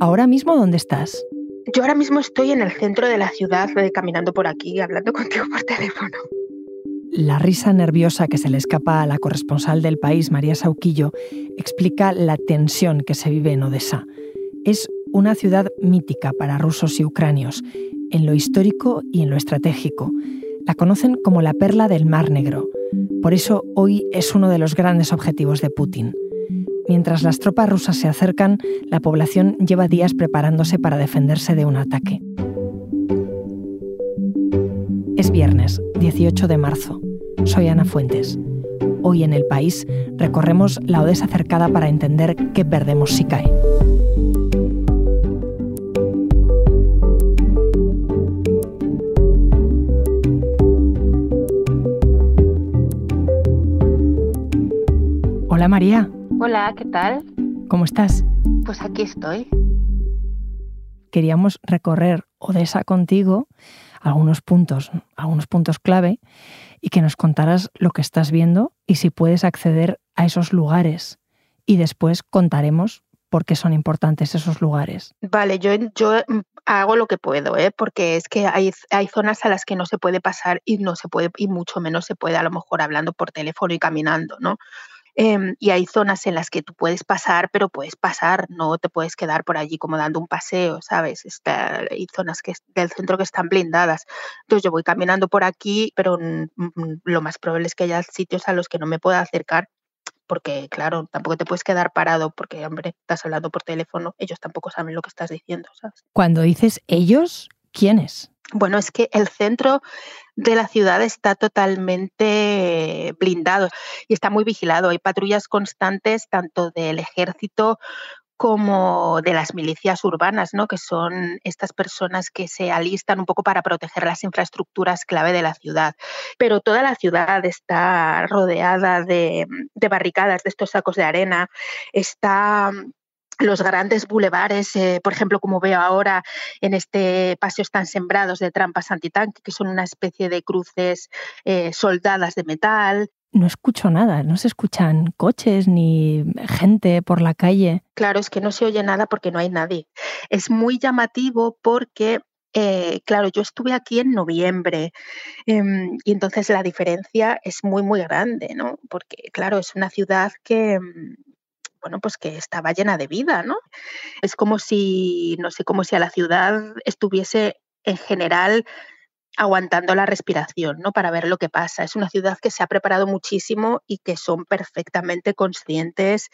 ¿Ahora mismo dónde estás? Yo ahora mismo estoy en el centro de la ciudad, eh, caminando por aquí, hablando contigo por teléfono. La risa nerviosa que se le escapa a la corresponsal del país, María Sauquillo, explica la tensión que se vive en Odessa. Es una ciudad mítica para rusos y ucranios, en lo histórico y en lo estratégico. La conocen como la perla del Mar Negro. Por eso hoy es uno de los grandes objetivos de Putin. Mientras las tropas rusas se acercan, la población lleva días preparándose para defenderse de un ataque. Es viernes, 18 de marzo. Soy Ana Fuentes. Hoy en el país recorremos la Odessa cercada para entender qué perdemos si cae. Hola María. Hola, ¿qué tal? ¿Cómo estás? Pues aquí estoy. Queríamos recorrer Odessa contigo, algunos puntos, algunos puntos clave, y que nos contaras lo que estás viendo y si puedes acceder a esos lugares. Y después contaremos por qué son importantes esos lugares. Vale, yo, yo mm, hago lo que puedo, ¿eh? porque es que hay, hay zonas a las que no se puede pasar y no se puede, y mucho menos se puede a lo mejor hablando por teléfono y caminando, ¿no? Em, y hay zonas en las que tú puedes pasar, pero puedes pasar, no te puedes quedar por allí como dando un paseo, ¿sabes? Está, hay zonas que, del centro que están blindadas. Entonces yo voy caminando por aquí, pero lo más probable es que haya sitios a los que no me pueda acercar porque claro, tampoco te puedes quedar parado porque, hombre, estás hablando por teléfono, ellos tampoco saben lo que estás diciendo, ¿sabes? Cuando dices ellos, ¿quiénes? Bueno, es que el centro de la ciudad está totalmente blindado y está muy vigilado. Hay patrullas constantes tanto del ejército como de las milicias urbanas, ¿no? que son estas personas que se alistan un poco para proteger las infraestructuras clave de la ciudad. Pero toda la ciudad está rodeada de, barricadas, de estos sacos de arena, está los grandes bulevares, eh, por ejemplo, como veo ahora en este paseo están sembrados de trampas antitanque, que son una especie de cruces eh, soldadas de metal. No escucho nada, no se escuchan coches ni gente por la calle. Claro, es que no se oye nada porque no hay nadie. Es muy llamativo porque eh, claro, yo estuve aquí en noviembre em, y entonces la diferencia es muy, muy grande, ¿no? Porque, claro, es una ciudad que, em, bueno, pues que estaba llena de vida, ¿no? Es como si, no sé, como si a la ciudad estuviese en general aguantando la respiración, ¿no? Para ver lo que pasa. Es una ciudad que se ha preparado muchísimo y que son perfectamente conscientes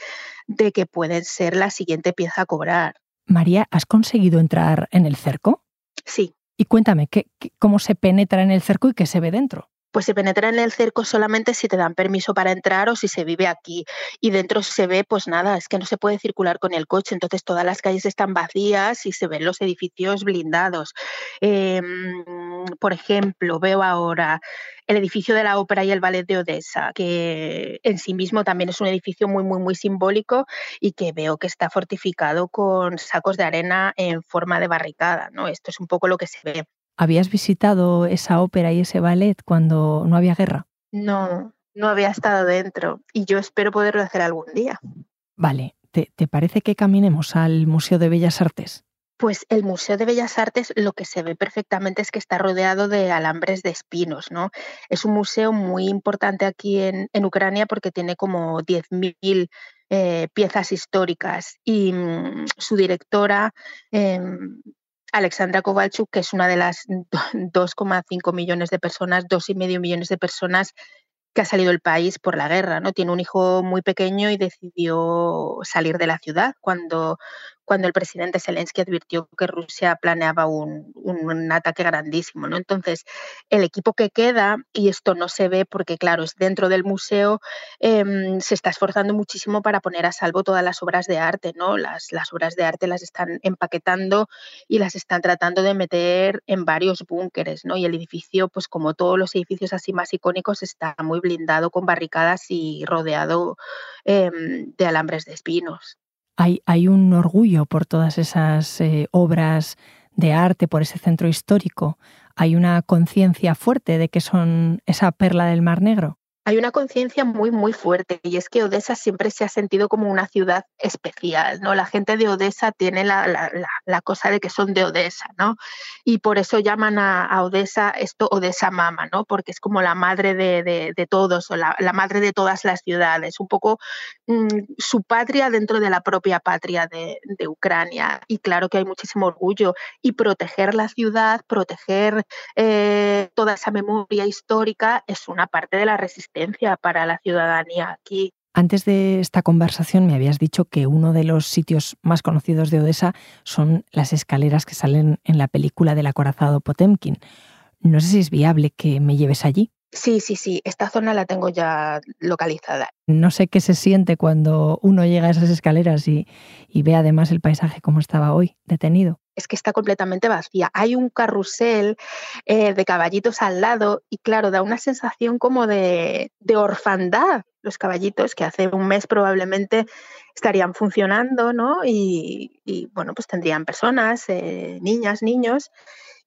de que pueden ser la siguiente pieza a cobrar. María, ¿has conseguido entrar en el cerco? Sí. Y cuéntame, ¿qué, cómo se penetra en el cerco y qué se ve dentro? Pues se penetra en el cerco solamente si te dan permiso para entrar o si se vive aquí. Y dentro se ve, pues nada, es que no se puede circular con el coche, entonces todas las calles están vacías y se ven los edificios blindados. Em, por ejemplo, veo ahora el edificio de la ópera y el ballet de Odessa, que en sí mismo también es un edificio muy, muy, muy simbólico y que veo que está fortificado con sacos de arena en forma de barricada. ¿no? Esto es un poco lo que se ve. ¿Habías visitado esa ópera y ese ballet cuando no había guerra? No, no había estado dentro y yo espero poderlo hacer algún día. Vale, ¿te, parece que caminemos al Museo de Bellas Artes? Pues el Museo de Bellas Artes lo que se ve perfectamente es que está rodeado de alambres de espinos, ¿no? Es un museo muy importante aquí en, Ucrania porque tiene como 10.000 eh, piezas históricas y mm, su directora em, Alexandra Kovalchuk, que es una de las 2,5 millones de personas, 2,5 millones de personas que ha salido del país por la guerra, ¿no? Tiene un hijo muy pequeño y decidió salir de la ciudad cuando, cuando el presidente Zelensky advirtió que Rusia planeaba un, ataque grandísimo. ¿no? Entonces, el equipo que queda, y esto no se ve porque, claro, es dentro del museo, em, se está esforzando muchísimo para poner a salvo todas las obras de arte. ¿no? Las, las obras de arte las están empaquetando y las están tratando de meter en varios búnkeres. ¿no? Y el edificio, pues como todos los edificios así más icónicos, está muy blindado con barricadas y rodeado em, de alambres de espinos hay, un orgullo por todas esas eh, obras de arte, por ese centro histórico. Hay una conciencia fuerte de que son esa perla del Mar Negro. Hay una conciencia muy, muy fuerte y es que Odessa siempre se ha sentido como una ciudad especial, ¿no? La gente de Odessa tiene la, la, cosa de que son de Odessa, ¿no? Y por eso llaman a, a Odessa esto Odessa Mama, ¿no? Porque es como la madre de, de, de todos o la, madre de todas las ciudades, un poco mmm, su patria dentro de la propia patria de, de, Ucrania. Y claro que hay muchísimo orgullo y proteger la ciudad, proteger eh, toda esa memoria histórica es una parte de la resistencia para la ciudadanía aquí. Antes de esta conversación me habías dicho que uno de los sitios más conocidos de Odessa son las escaleras que salen en la película del acorazado Potemkin. No sé si es viable que me lleves allí. Sí, sí, sí, esta zona la tengo ya localizada. No sé qué se siente cuando uno llega a esas escaleras y, y ve además el paisaje como estaba hoy, detenido es que está completamente vacía. Hay un carrusel eh, de caballitos al lado y claro, da una sensación como de, de, orfandad. Los caballitos que hace un mes probablemente estarían funcionando, ¿no? Y, y bueno, pues tendrían personas, eh, niñas, niños.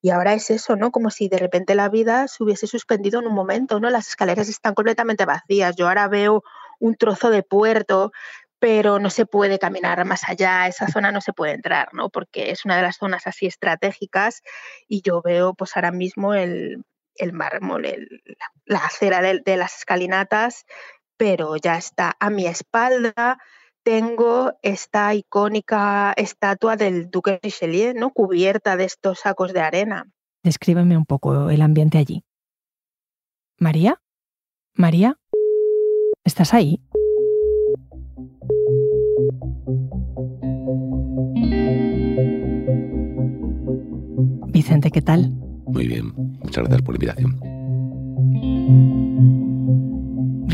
Y ahora es eso, ¿no? Como si de repente la vida se hubiese suspendido en un momento, ¿no? Las escaleras están completamente vacías. Yo ahora veo un trozo de puerto pero no se puede caminar más allá, esa zona no se puede entrar, ¿no? Porque es una de las zonas así estratégicas y yo veo pues ahora mismo el, el mármol, el, la acera de, de, las escalinatas, pero ya está a mi espalda. Tengo esta icónica estatua del duque de Richelieu, ¿no? Cubierta de estos sacos de arena. Descríbeme un poco el ambiente allí. María, María, ¿estás ahí? Vicente, ¿qué tal? Muy bien, muchas gracias por la invitación.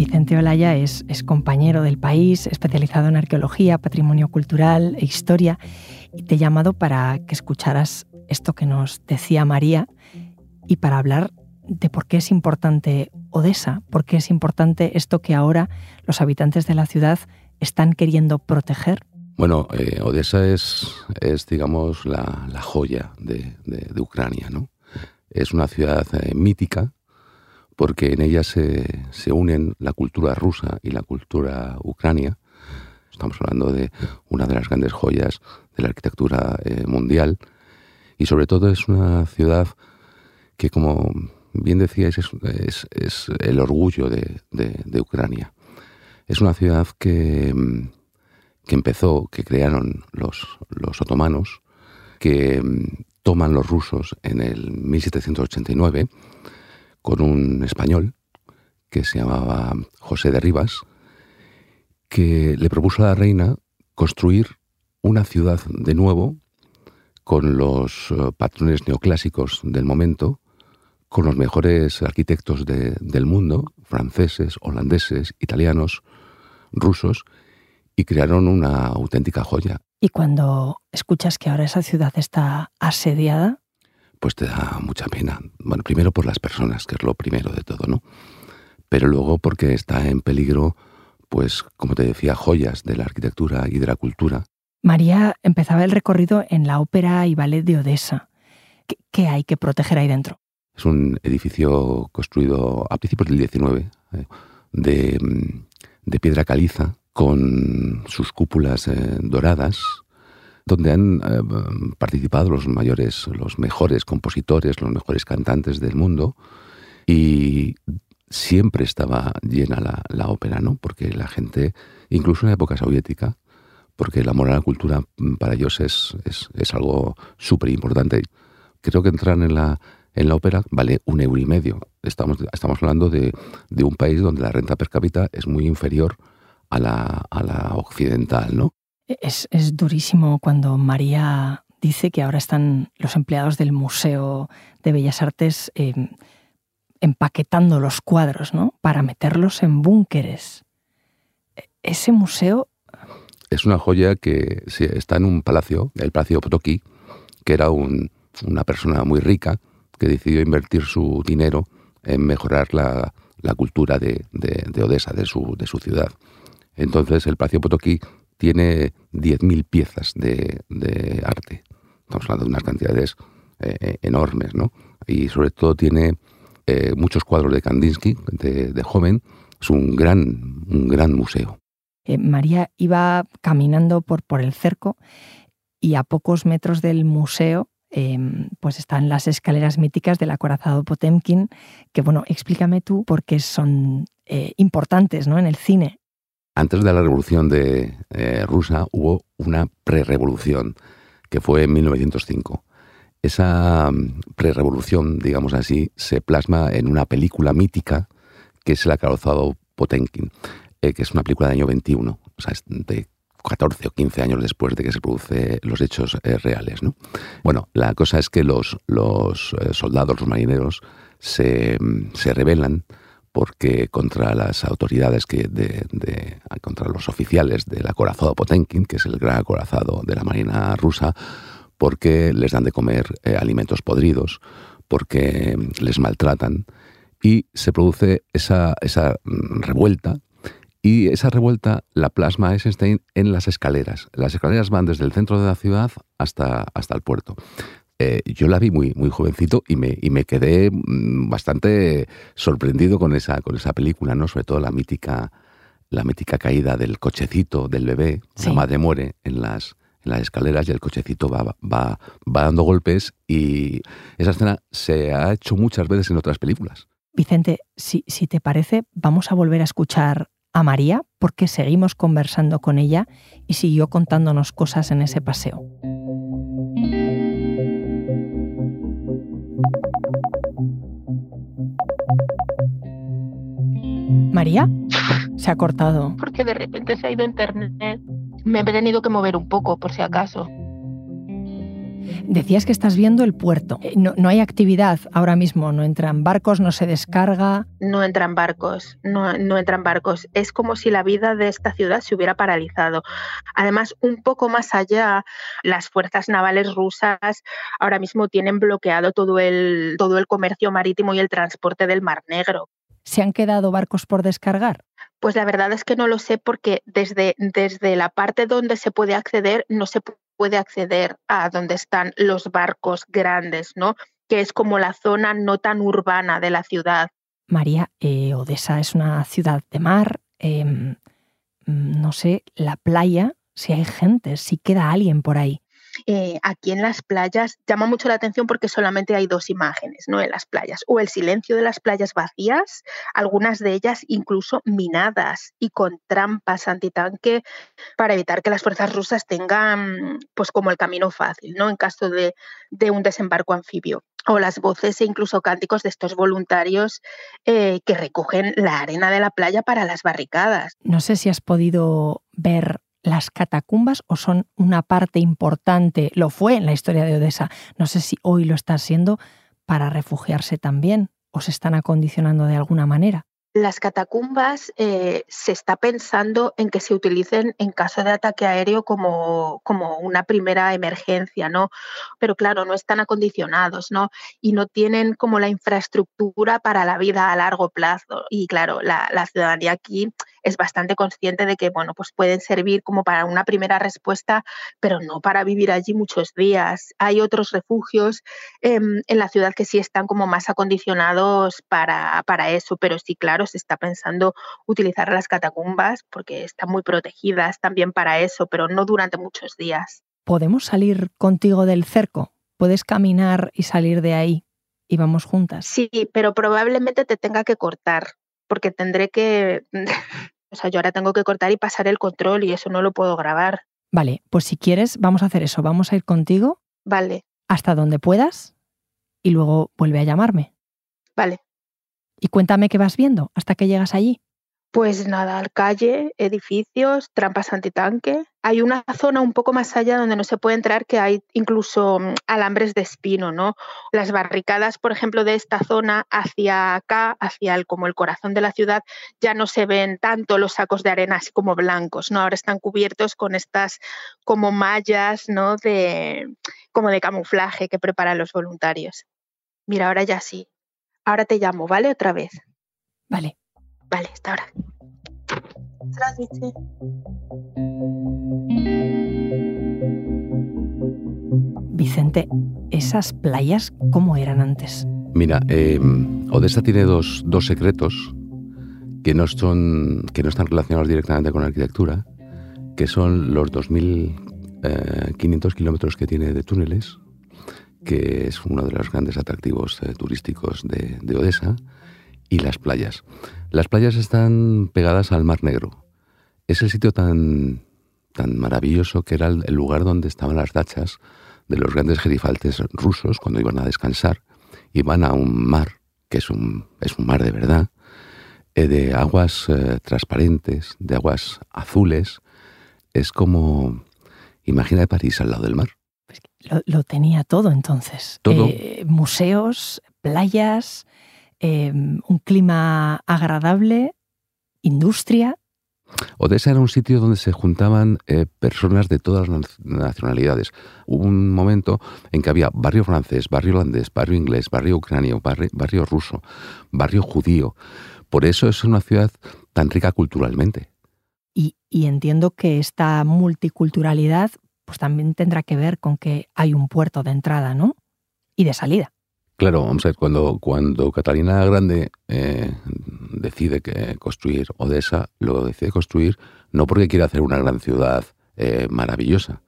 Vicente Olaya es, compañero del país, especializado en arqueología, patrimonio cultural e historia, y te he llamado para que escucharas esto que nos decía María y para hablar de por qué es importante Odessa, por qué es importante esto que ahora los habitantes de la ciudad están queriendo proteger? Bueno, eh, Odessa es, digamos, la, joya de, Ucrania, ¿no? Es una ciudad eh, mítica porque en ella se, se, unen la cultura rusa y la cultura ucrania. Estamos hablando de una de las grandes joyas de la arquitectura eh, mundial y sobre todo es una ciudad que, como bien decíais, es, es, es el orgullo de, de Ucrania. Es una ciudad que, que empezó, que crearon los, los otomanos, que toman los rusos en el 1789 con un español que se llamaba José de Rivas, que le propuso a la reina construir una ciudad de nuevo con los eh, patrones neoclásicos del momento, con los mejores arquitectos de, del mundo, franceses, holandeses, italianos, rusos, y crearon una auténtica joya. ¿Y cuando escuchas que ahora esa ciudad está asediada? Pues te da mucha pena. Bueno, primero por las personas, que es lo primero de todo, ¿no? Pero luego porque está en peligro, pues, como te decía, joyas de la arquitectura y de la cultura. María empezaba el recorrido en la ópera y ballet de Odessa. ¿Qué, qué hay que proteger ahí dentro? Es un edificio construido a principios del 19, eh, de, de piedra caliza, con sus cúpulas eh, doradas, donde han eh, participado los mayores, los mejores compositores, los mejores cantantes del mundo, y siempre estaba llena la, la, ópera, ¿no? Porque la gente, incluso en la época soviética, porque el amor a la cultura mm, para ellos es, es, es algo súper importante. Creo que entrar en la, en la ópera vale un euro y medio. Estamos, estamos hablando de, de un país donde la renta per cápita es muy inferior a la, a la occidental, ¿no? Es, es, durísimo cuando María dice que ahora están los empleados del Museo de Bellas Artes eh, empaquetando los cuadros, ¿no? Para meterlos en búnkeres. E, ese museo... Es una joya que está en un palacio, el Palacio Potocki, que era un, una persona muy rica que decidió invertir su dinero en mejorar la, cultura de, de, de Odessa, de su, de su ciudad. Entonces el Palacio Potocki tiene 10.000 piezas de, arte. Estamos hablando de unas cantidades eh, enormes, ¿no? Y sobre todo tiene eh, muchos cuadros de Kandinsky, de, joven, Es un gran, un gran museo. Eh, María iba caminando por, por el cerco y a pocos metros del museo em, pues están las escaleras míticas del acorazado Potemkin, que bueno, explícame tú por qué son eh, importantes ¿no? en el cine. Antes de la revolución de eh, rusa hubo una prerevolución que fue en 1905. Esa mm, prerevolución, digamos así, se plasma en una película mítica que es El acorazado Potemkin, eh, que es una película del año 21, o sea, de 14 o 15 años después de que se producen los hechos eh, reales. ¿no? Bueno, la cosa es que los, los eh, soldados, los marineros, se, se rebelan porque contra las autoridades que de, contra los oficiales del acorazado Potenkin, que es el gran acorazado de la marina rusa, porque les dan de comer eh, alimentos podridos, porque les maltratan y se produce esa, esa mm, revuelta y esa revuelta la plasma Eisenstein en las escaleras. Las escaleras van desde el centro de la ciudad hasta, hasta el puerto. Eh, yo la vi muy, muy jovencito y me, y me quedé mm, bastante sorprendido con esa, con esa película, ¿no? Sobre todo la mítica, la mítica caída del cochecito del bebé. La madre muere en las, en las escaleras y el cochecito va, va, va dando golpes y esa escena se ha hecho muchas veces en otras películas. Vicente, si, si te parece, vamos a volver a escuchar a María porque seguimos conversando con ella y siguió contándonos cosas en ese paseo. María, se ha cortado. Porque de repente se ha ido internet. Me he tenido que mover un poco, por si acaso. Decías que estás viendo el puerto. Eh, no, hay actividad ahora mismo, no entran barcos, no se descarga. No entran barcos, no, no entran barcos. Es como si la vida de esta ciudad se hubiera paralizado. Además, un poco más allá, las fuerzas navales rusas ahora mismo tienen bloqueado todo el, todo el comercio marítimo y el transporte del Mar Negro. ¿Se han quedado barcos por descargar? Pues la verdad es que no lo sé porque desde, desde la parte donde se puede acceder no se puede acceder a donde están los barcos grandes, ¿no? Que es como la zona no tan urbana de la ciudad. María, eh, Odessa es una ciudad de mar. Em, mm, no sé, la playa, si hay gente, si queda alguien por ahí. Eh, aquí en las playas llama mucho la atención porque solamente hay dos imágenes ¿no? en las playas. O el silencio de las playas vacías, algunas de ellas incluso minadas y con trampas antitanque para evitar que las fuerzas rusas tengan pues como el camino fácil ¿no? en caso de, un desembarco anfibio o las voces e incluso cánticos de estos voluntarios eh, que recogen la arena de la playa para las barricadas. No sé si has podido ver las catacumbas o son una parte importante, lo fue en la historia de Odessa, no sé si hoy lo está siendo, para refugiarse también o se están acondicionando de alguna manera. Las catacumbas eh, se está pensando en que se utilicen en caso de ataque aéreo como, como, una primera emergencia, ¿no? Pero claro, no están acondicionados, ¿no? Y no tienen como la infraestructura para la vida a largo plazo. Y claro, la, la ciudadanía aquí es bastante consciente de que, bueno, pues pueden servir como para una primera respuesta, pero no para vivir allí muchos días. Hay otros refugios em, en la ciudad que sí están como más acondicionados para, para eso, pero sí, claro, se está pensando utilizar las catacumbas porque están muy protegidas también para eso, pero no durante muchos días. ¿Podemos salir contigo del cerco? ¿Puedes caminar y salir de ahí? y vamos juntas. Sí, pero probablemente te tenga que cortar, porque tendré que O sea, yo ahora tengo que cortar y pasar el control y eso no lo puedo grabar. Vale, pues si quieres, vamos a hacer eso. Vamos a ir contigo. Vale. Hasta donde puedas y luego vuelve a llamarme. Vale. Y cuéntame qué vas viendo hasta que llegas allí. Pues nada, calle, edificios, trampas antitanque. Hay una zona un poco más allá donde no se puede entrar que hay incluso mm, alambres de espino, ¿no? Las barricadas, por ejemplo, de esta zona hacia acá, hacia el, como el corazón de la ciudad, ya no se ven tanto los sacos de arena así como blancos, ¿no? Ahora están cubiertos con estas como mallas, ¿no? De como de camuflaje que preparan los voluntarios. Mira, ahora ya sí. Ahora te llamo, ¿vale? Otra vez. Vale. Vale, hasta ahora. Vicente, ¿esas playas cómo eran antes? Mira, em, Odessa tiene dos, dos secretos que no, son, que no están relacionados directamente con la arquitectura, que son los 2.500 eh, kilómetros que tiene de túneles, que es uno de los grandes atractivos eh, turísticos de, de Odessa, y las playas. Las playas están pegadas al Mar Negro. Es el sitio tan, tan maravilloso que era el, lugar donde estaban las dachas de los grandes gerifaltes rusos cuando iban a descansar. Iban a un mar, que es un, es un mar de verdad, eh, de aguas eh, transparentes, de aguas azules. Es como, imagina París al lado del mar. Pues lo, tenía todo entonces. Todo. Eh, museos, playas, un clima agradable, industria. Odessa era un sitio donde se juntaban eh, personas de todas las nacionalidades. Hubo un momento en que había barrio francés, barrio holandés, barrio inglés, barrio ucranio, barrio, ruso, barrio judío. Por eso es una ciudad tan rica culturalmente. Y, y, entiendo que esta multiculturalidad pues también tendrá que ver con que hay un puerto de entrada, ¿no? Y de salida. Claro, vamos a ver, cuando, cuando Catalina Grande eh, decide que construir Odessa, lo decide construir no porque quiere hacer una gran ciudad eh, maravillosa,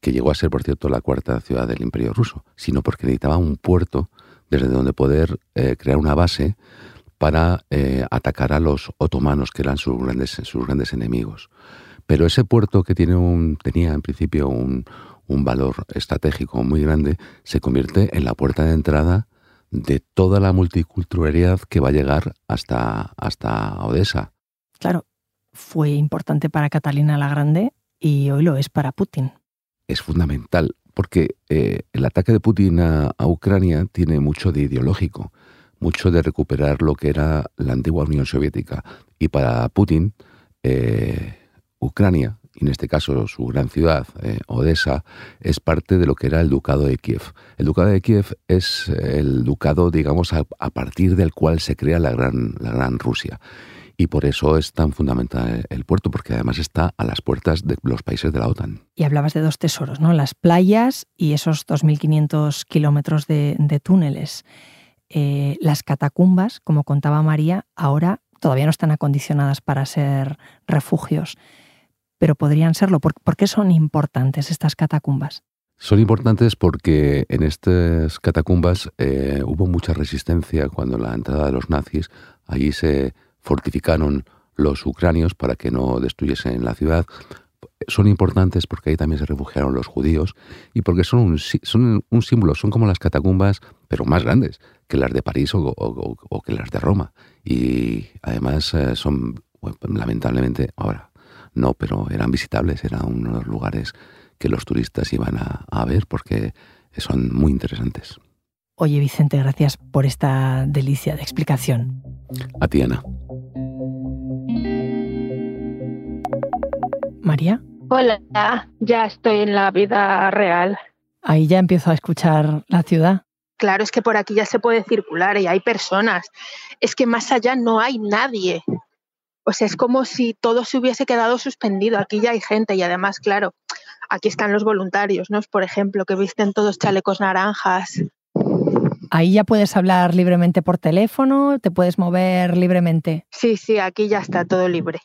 que llegó a ser, por cierto, la cuarta ciudad del Imperio ruso, sino porque necesitaba un puerto desde donde poder eh, crear una base para atacar a los otomanos, que eran sus grandes, sus grandes enemigos. Pero ese puerto que tiene un, tenía en principio un, un valor estratégico muy grande, se convierte en la puerta de entrada de toda la multiculturalidad que va a llegar hasta, hasta Odessa. Claro, fue importante para Catalina la Grande y hoy lo es para Putin. Es fundamental, porque eh, el ataque de Putin a, Ucrania tiene mucho de ideológico, mucho de recuperar lo que era la antigua Unión Soviética. Y para Putin, eh, Ucrania y en este caso su gran ciudad, eh, Odessa, es parte de lo que era el Ducado de Kiev. El Ducado de Kiev es el ducado, digamos, a, partir del cual se crea la gran, la gran Rusia. Y por eso es tan fundamental el puerto, porque además está a las puertas de los países de la OTAN. Y hablabas de dos tesoros, ¿no? Las playas y esos 2.500 kilómetros de, túneles. Eh, las catacumbas, como contaba María, ahora todavía no están acondicionadas para ser refugios pero podrían serlo. ¿Por, qué son importantes estas catacumbas? Son importantes porque en estas catacumbas eh, hubo mucha resistencia cuando la entrada de los nazis. Allí se fortificaron los ucranios para que no destruyesen la ciudad. Son importantes porque ahí también se refugiaron los judíos y porque son un, son un símbolo, son como las catacumbas, pero más grandes que las de París o, que las de Roma. Y además eh, son, lamentablemente, ahora no, pero eran visitables, eran uno de los lugares que los turistas iban a, ver porque son muy interesantes. Oye, Vicente, gracias por esta delicia de explicación. A ti, Ana. María. Hola, ya estoy en la vida real. Ahí ya empiezo a escuchar la ciudad. Claro, es que por aquí ya se puede circular y hay personas. Es que más allá no hay nadie. O sea, es como si todo se hubiese quedado suspendido. Aquí ya hay gente y además, claro, aquí están los voluntarios, ¿no? Por ejemplo, que visten todos chalecos naranjas. Ahí ya puedes hablar libremente por teléfono, te puedes mover libremente. Sí, sí, aquí ya está todo libre.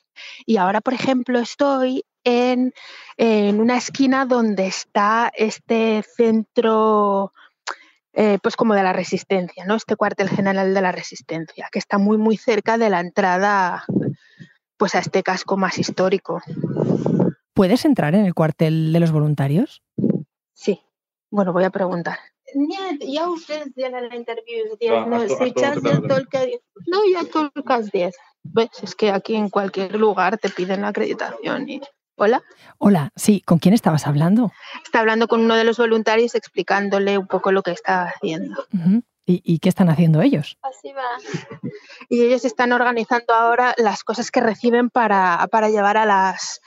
Y ahora, por ejemplo, estoy en, en una esquina donde está este centro eh, pues como de la resistencia, ¿no? Este cuartel general de la resistencia, que está muy muy cerca de la entrada pues a este casco más histórico. ¿Puedes entrar en el cuartel de los voluntarios? Sí. Bueno, voy a preguntar. Ya ustedes tienen la entrevista. No, no, ya tolcas 10. ¿Ves? Es que aquí en cualquier lugar te piden la acreditación y Hola. Hola, sí, ¿con quién estabas hablando? Está hablando con uno de los voluntarios explicándole un poco lo que está haciendo. ¿Y, qué están haciendo ellos? Así va. Y ellos están organizando ahora las cosas que reciben para, para llevar a las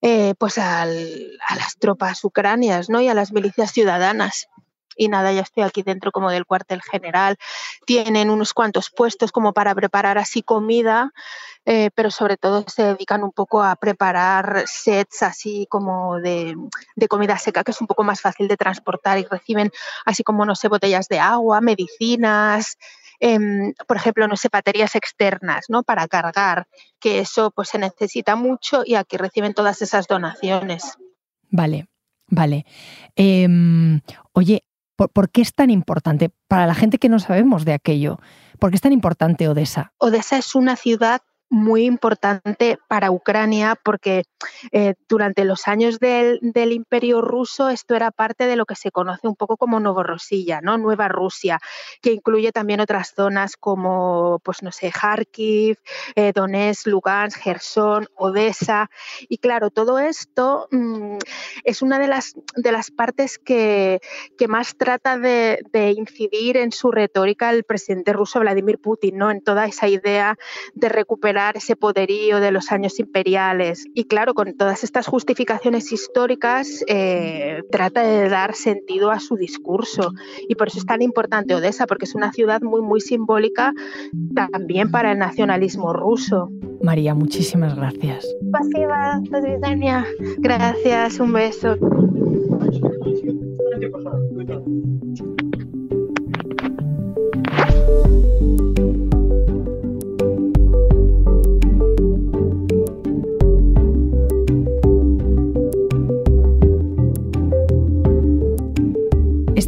eh, pues a las tropas ucranias ¿no? y a las milicias ciudadanas y nada, ya estoy aquí dentro como del cuartel general. Tienen unos cuantos puestos como para preparar así comida, eh, pero sobre todo se dedican un poco a preparar sets así como de, comida seca, que es un poco más fácil de transportar y reciben así como, no sé, botellas de agua, medicinas, em, por ejemplo, no sé, baterías externas, ¿no? Para cargar, que eso pues se necesita mucho y aquí reciben todas esas donaciones. Vale, vale. Em, oye, ¿por, qué es tan importante para la gente que no sabemos de aquello? ¿Por qué es tan importante Odessa? Odessa es una ciudad muy importante para Ucrania porque eh, durante los años del, Imperio ruso esto era parte de lo que se conoce un poco como Novorossiya, ¿no? Nueva Rusia, que incluye también otras zonas como, pues no sé, Kharkiv, eh, Donetsk, Lugansk, Gerson, Odessa. Y claro, todo esto mm, es una de las, de las partes que, que más trata de, de, incidir en su retórica el presidente ruso Vladimir Putin, ¿no? En toda esa idea de recuperar ese poderío de los años imperiales. Y claro, con todas estas justificaciones históricas, eh, trata de dar sentido a su discurso. Y por eso es tan importante Odessa, porque es una ciudad muy, muy simbólica también para el nacionalismo ruso. María, muchísimas gracias. Gracias, un beso.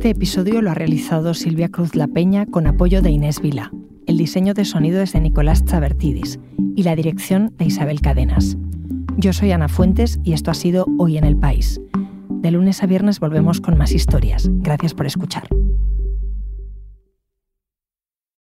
Este episodio lo ha realizado Silvia Cruz La Peña con apoyo de Inés Vila. El diseño de sonido es de Nicolás Chabertidis y la dirección de Isabel Cadenas. Yo soy Ana Fuentes y esto ha sido Hoy en el País. De lunes a viernes volvemos con más historias. Gracias por escuchar.